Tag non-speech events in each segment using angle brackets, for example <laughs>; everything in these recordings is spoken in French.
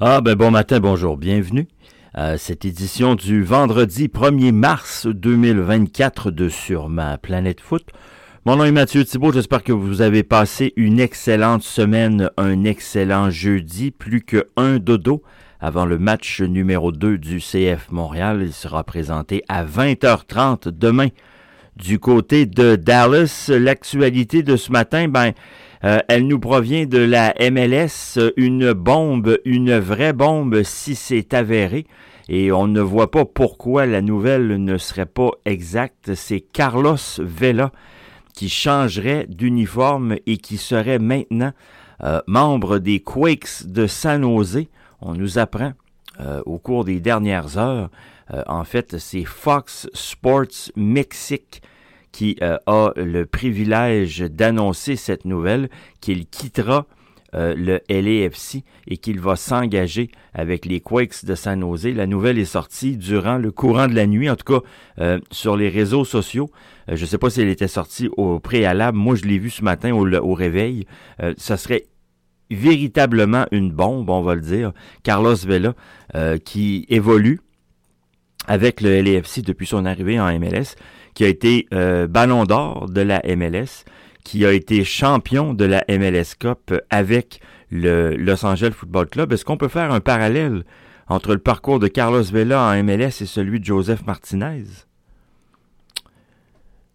Ah ben bon matin, bonjour, bienvenue à cette édition du vendredi 1er mars 2024 de Sur ma planète foot. Mon nom est Mathieu Thibault, j'espère que vous avez passé une excellente semaine, un excellent jeudi, plus que un dodo avant le match numéro 2 du CF Montréal. Il sera présenté à 20h30 demain du côté de Dallas. L'actualité de ce matin, ben, euh, elle nous provient de la MLS, une bombe, une vraie bombe si c'est avéré. Et on ne voit pas pourquoi la nouvelle ne serait pas exacte. C'est Carlos Vela qui changerait d'uniforme et qui serait maintenant euh, membre des Quakes de San Jose. On nous apprend euh, au cours des dernières heures. en fait, c'est Fox Sports Mexique qui euh, a le privilège d'annoncer cette nouvelle, qu'il quittera euh, le LAFC et qu'il va s'engager avec les Quakes de San Jose. La nouvelle est sortie durant le courant de la nuit, en tout cas euh, sur les réseaux sociaux. je ne sais pas si elle était sortie au préalable. Moi, je l'ai vu ce matin au, au réveil. ça serait véritablement une bombe, on va le dire. Carlos Vela, qui évolue avec le LAFC depuis son arrivée en MLS qui a été euh, ballon d'or de la MLS, qui a été champion de la MLS Cup avec le Los Angeles Football Club. Est-ce qu'on peut faire un parallèle entre le parcours de Carlos Vela en MLS et celui de Joseph Martinez?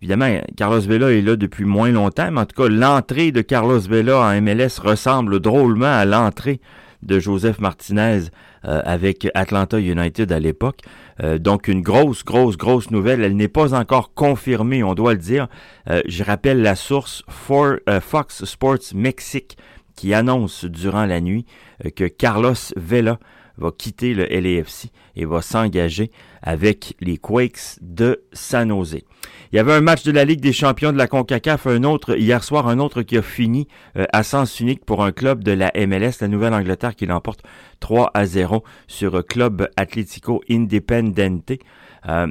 Évidemment, Carlos Vela est là depuis moins longtemps, mais en tout cas, l'entrée de Carlos Vela en MLS ressemble drôlement à l'entrée de Joseph Martinez euh, avec Atlanta United à l'époque. Euh, donc une grosse, grosse, grosse nouvelle. Elle n'est pas encore confirmée, on doit le dire. Euh, je rappelle la source Fox Sports Mexique qui annonce durant la nuit que Carlos Vela va quitter le LAFC et va s'engager avec les Quakes de San Jose. Il y avait un match de la Ligue des champions de la CONCACAF, un autre hier soir, un autre qui a fini euh, à sens unique pour un club de la MLS, la Nouvelle-Angleterre, qui l'emporte 3 à 0 sur Club Atlético Independente. Euh,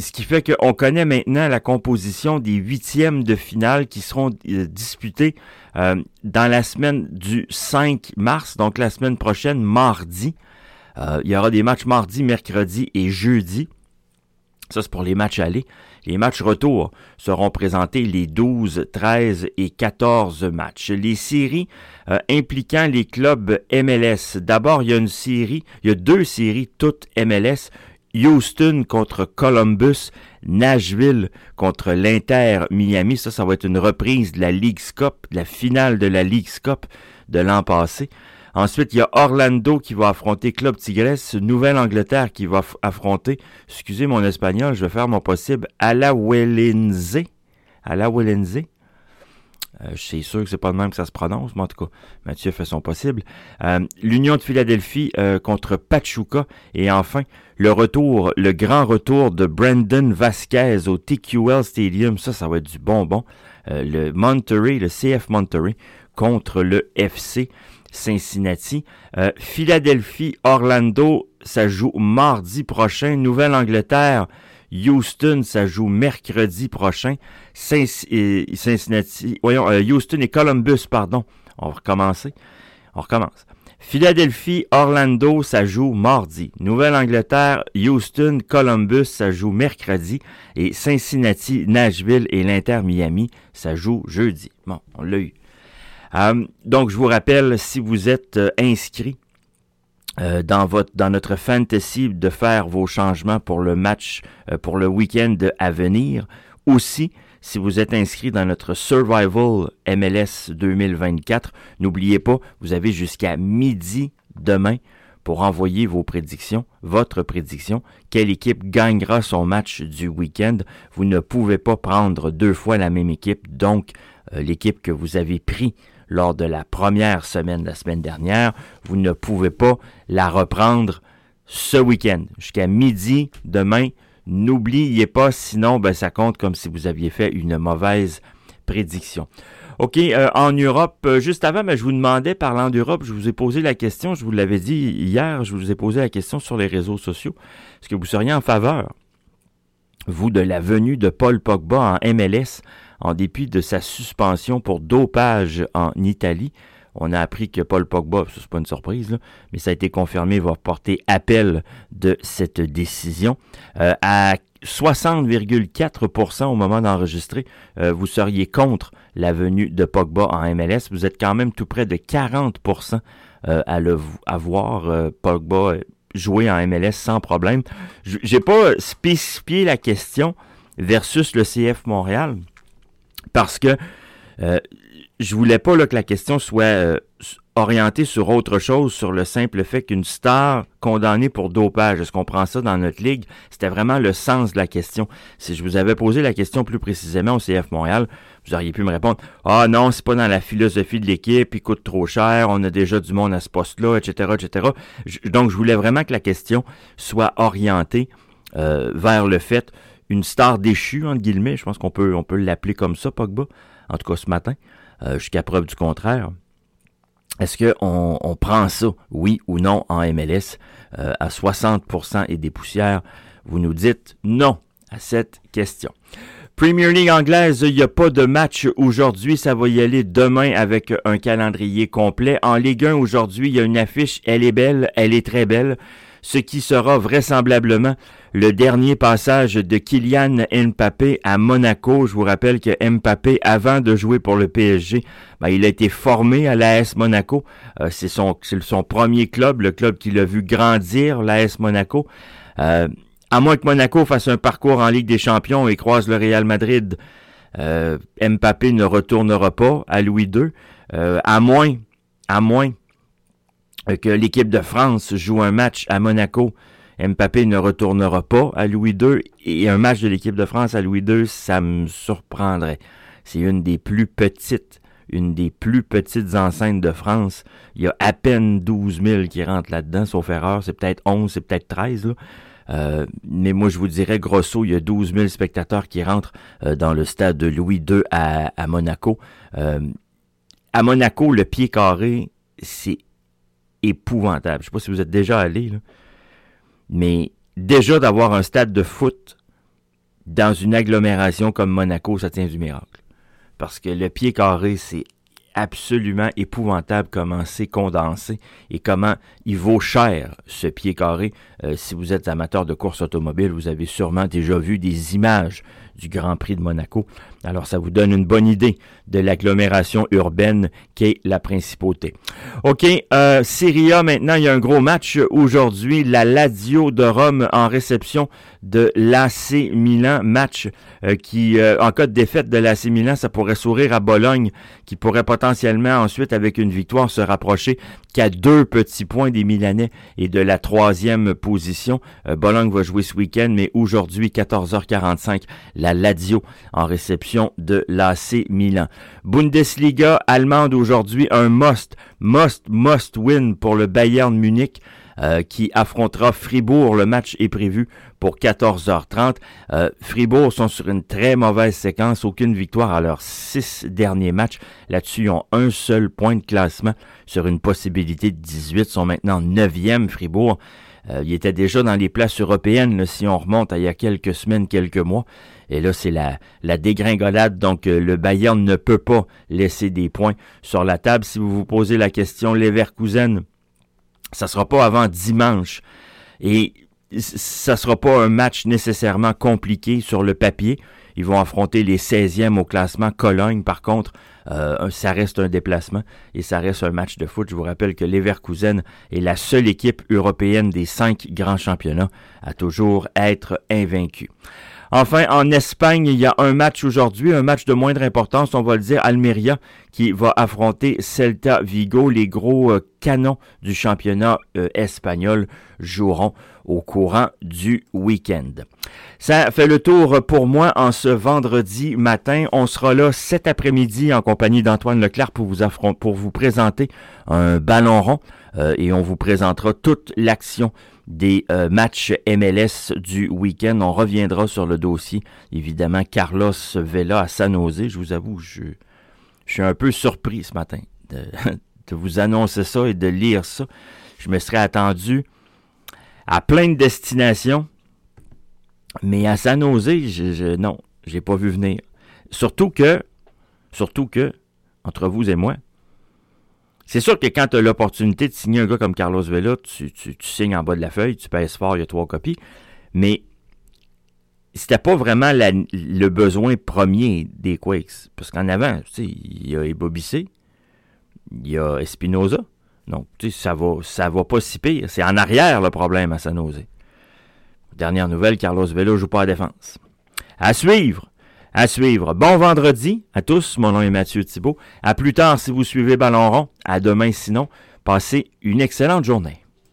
ce qui fait qu'on connaît maintenant la composition des huitièmes de finale qui seront euh, disputés dans la semaine du 5 mars, donc la semaine prochaine, mardi. Il y aura des matchs mardi, mercredi et jeudi. Ça, c'est pour les matchs allés. Les matchs retour seront présentés les 12, 13 et 14 matchs. Les séries euh, impliquant les clubs MLS. D'abord, il y a une série, il y a deux séries toutes MLS. Houston contre Columbus, Nashville contre l'Inter Miami. Ça, ça va être une reprise de la League's Cup, de la finale de la League's Cup de l'an passé. Ensuite, il y a Orlando qui va affronter Club Tigres, Nouvelle-Angleterre qui va affronter, excusez mon espagnol, je vais faire mon possible, Alajuelense. Alajuelense? Euh, je suis sûr que c'est pas le même que ça se prononce, mais en tout cas, Mathieu fait son possible. Euh, L'Union de Philadelphie euh, contre Pachuca. Et enfin, le retour, le grand retour de Brandon Vasquez au TQL Stadium. Ça, ça va être du bonbon. Euh, le Monterey, le CF Monterey contre le FC Cincinnati. Euh, Philadelphie, Orlando, ça joue mardi prochain. Nouvelle-Angleterre, Houston, ça joue mercredi prochain. Cincinnati, voyons, euh, Houston et Columbus, pardon. On va. On recommence. Philadelphie, Orlando, ça joue mardi. Nouvelle-Angleterre, Houston, Columbus, ça joue mercredi. Et Cincinnati, Nashville et l'Inter Miami, ça joue jeudi. Bon, on l'a eu. Euh, donc, je vous rappelle, si vous êtes euh, inscrit euh, dans votre dans notre fantasy de faire vos changements pour le match pour le week-end à venir. Aussi, si vous êtes inscrit dans notre Survival MLS 2024, n'oubliez pas, vous avez jusqu'à midi demain pour envoyer vos prédictions, votre prédiction, quelle équipe gagnera son match du week-end. Vous ne pouvez pas prendre deux fois la même équipe, donc l'équipe que vous avez pris lors de la première semaine, la semaine dernière, vous ne pouvez pas la reprendre ce week-end jusqu'à midi demain. N'oubliez pas, sinon ben, ça compte comme si vous aviez fait une mauvaise prédiction. OK, euh, en Europe, euh, juste avant, mais ben, je vous demandais, parlant d'Europe, je vous ai posé la question, je vous l'avais dit hier, je vous ai posé la question sur les réseaux sociaux. Est-ce que vous seriez en faveur, vous, de la venue de Paul Pogba en MLS en dépit de sa suspension pour dopage en Italie. on a appris que Paul Pogba, ce n'est pas une surprise, mais ça a été confirmé, va porter appel de cette décision. Euh, à 60,4% au moment d'enregistrer, euh, vous seriez contre la venue de Pogba en MLS. Vous êtes quand même tout près de 40% euh, à le à voir Pogba jouer en MLS sans problème. J'ai pas spécifié la question versus le CF Montréal parce que je voulais pas là, que la question soit euh, orientée sur autre chose, sur le simple fait qu'une star condamnée pour dopage, est-ce qu'on prend ça dans notre ligue? C'était vraiment le sens de la question. Si je vous avais posé la question plus précisément au CF Montréal, vous auriez pu me répondre Ah non, c'est pas dans la philosophie de l'équipe, il coûte trop cher, on a déjà du monde à ce poste-là, etc. etc. donc je voulais vraiment que la question soit orientée euh, vers le fait une star déchue, entre guillemets, je pense qu'on peut, on peut l'appeler comme ça, Pogba, en tout cas ce matin. Euh, jusqu'à preuve du contraire. Est-ce qu'on on prend ça, oui ou non, en MLS euh, à 60% et des poussières? Vous nous dites non à cette question. Premier League anglaise, il n'y a pas de match aujourd'hui. Ça va y aller demain avec un calendrier complet. En Ligue 1, aujourd'hui, il y a une affiche. Elle est belle, elle est très belle. Ce qui sera vraisemblablement le dernier passage de Kylian Mbappé à Monaco. Je vous rappelle que Mbappé, avant de jouer pour le PSG, ben, il a été formé à l'AS Monaco. Euh, c'est son, premier club, le club qui l'a vu grandir, l'AS Monaco. Euh, à moins que Monaco fasse un parcours en Ligue des Champions et croise le Real Madrid, euh, Mbappé ne retournera pas à Louis II. à moins, à moins que l'équipe de France joue un match à Monaco Mbappé ne retournera pas à Louis II et un match de l'équipe de France à Louis II, ça me surprendrait. C'est une des plus petites, une des plus petites enceintes de France. Il y a à peine 12 000 qui rentrent là-dedans, sauf erreur. C'est peut-être 11, c'est peut-être 13, là. Euh, mais moi, je vous dirais, grosso, il y a 12 000 spectateurs qui rentrent euh, dans le stade de Louis II à, Monaco. Euh, à Monaco, le pied carré, c'est Je sais pas si vous êtes déjà allé, là. Mais déjà d'avoir un stade de foot dans une agglomération comme Monaco, ça tient du miracle. Parce que le pied carré, c'est absolument épouvantable comment c'est condensé et comment il vaut cher ce pied carré. Euh, si vous êtes amateur de course automobile, vous avez sûrement déjà vu des images du Grand Prix de Monaco. Alors ça vous donne une bonne idée de l'agglomération urbaine qu'est la principauté. OK, euh, Serie A maintenant, il y a un gros match aujourd'hui. La Lazio de Rome en réception de l'AC Milan. Match euh, qui, euh, en cas de défaite de l'AC Milan, ça pourrait sourire à Bologne, qui pourrait potentiellement ensuite, avec une victoire, se rapprocher qu'à deux petits points des Milanais et de la troisième position. Euh, Bologne va jouer ce week-end, mais aujourd'hui, 14h45, la Lazio en réception de l'AC Milan. Bundesliga allemande aujourd'hui, un must, must, must win pour le Bayern Munich. Euh, qui affrontera Fribourg. Le match est prévu pour 14h30. Euh, Fribourg sont sur une très mauvaise séquence, aucune victoire à leurs six derniers matchs. Là-dessus, ils ont un seul point de classement sur une possibilité de 18. Ils sont maintenant 9e, Fribourg. Euh, ils étaient déjà dans les places européennes si on remonte à il y a quelques semaines, quelques mois. Et là, c'est la, la dégringolade. Donc, le Bayern ne peut pas laisser des points sur la table. Si vous vous posez la question, Leverkusen ça sera pas avant dimanche. Et ça sera pas un match nécessairement compliqué sur le papier. Ils vont affronter les 16e au classement. Cologne, par contre, euh, ça reste un déplacement et ça reste un match de foot. Je vous rappelle que Leverkusen est la seule équipe européenne des cinq grands championnats à toujours être invaincue. Enfin, en Espagne, il y a un match aujourd'hui, un match de moindre importance, on va le dire, Almeria, qui va affronter Celta Vigo. Les gros euh, canons du championnat euh, espagnol joueront au courant du week-end. Ça fait le tour pour moi en ce vendredi matin. On sera là cet après-midi en compagnie d'Antoine Leclerc pour vous, présenter un ballon rond euh, et on vous présentera toute l'action des euh, matchs MLS du week-end. On reviendra sur le dossier. Évidemment, Carlos Vela à San Jose. Je vous avoue, je, suis un peu surpris ce matin de, <laughs> de, vous annoncer ça et de lire ça. Je me serais attendu à plein de destinations. Mais à San Jose, je, je, non, j'ai pas vu venir. Surtout que, surtout que, entre vous et moi, C'est sûr que quand tu as l'opportunité de signer un gars comme Carlos Vela, tu, tu, signes en bas de la feuille, tu pèses fort, il y a trois copies. Mais c'était pas vraiment le besoin premier des Quakes. Parce qu'en avant, tu sais, il y a Ebobissé, il y a Espinoza. Donc, tu sais, ça va, ça va pas si pire. C'est en arrière le problème à San Jose. Dernière nouvelle, Carlos Vela joue pas à défense. À suivre. À suivre. Bon vendredi à tous. Mon nom est Mathieu Thibault. À plus tard si vous suivez Ballon Rond. À demain sinon. Passez une excellente journée.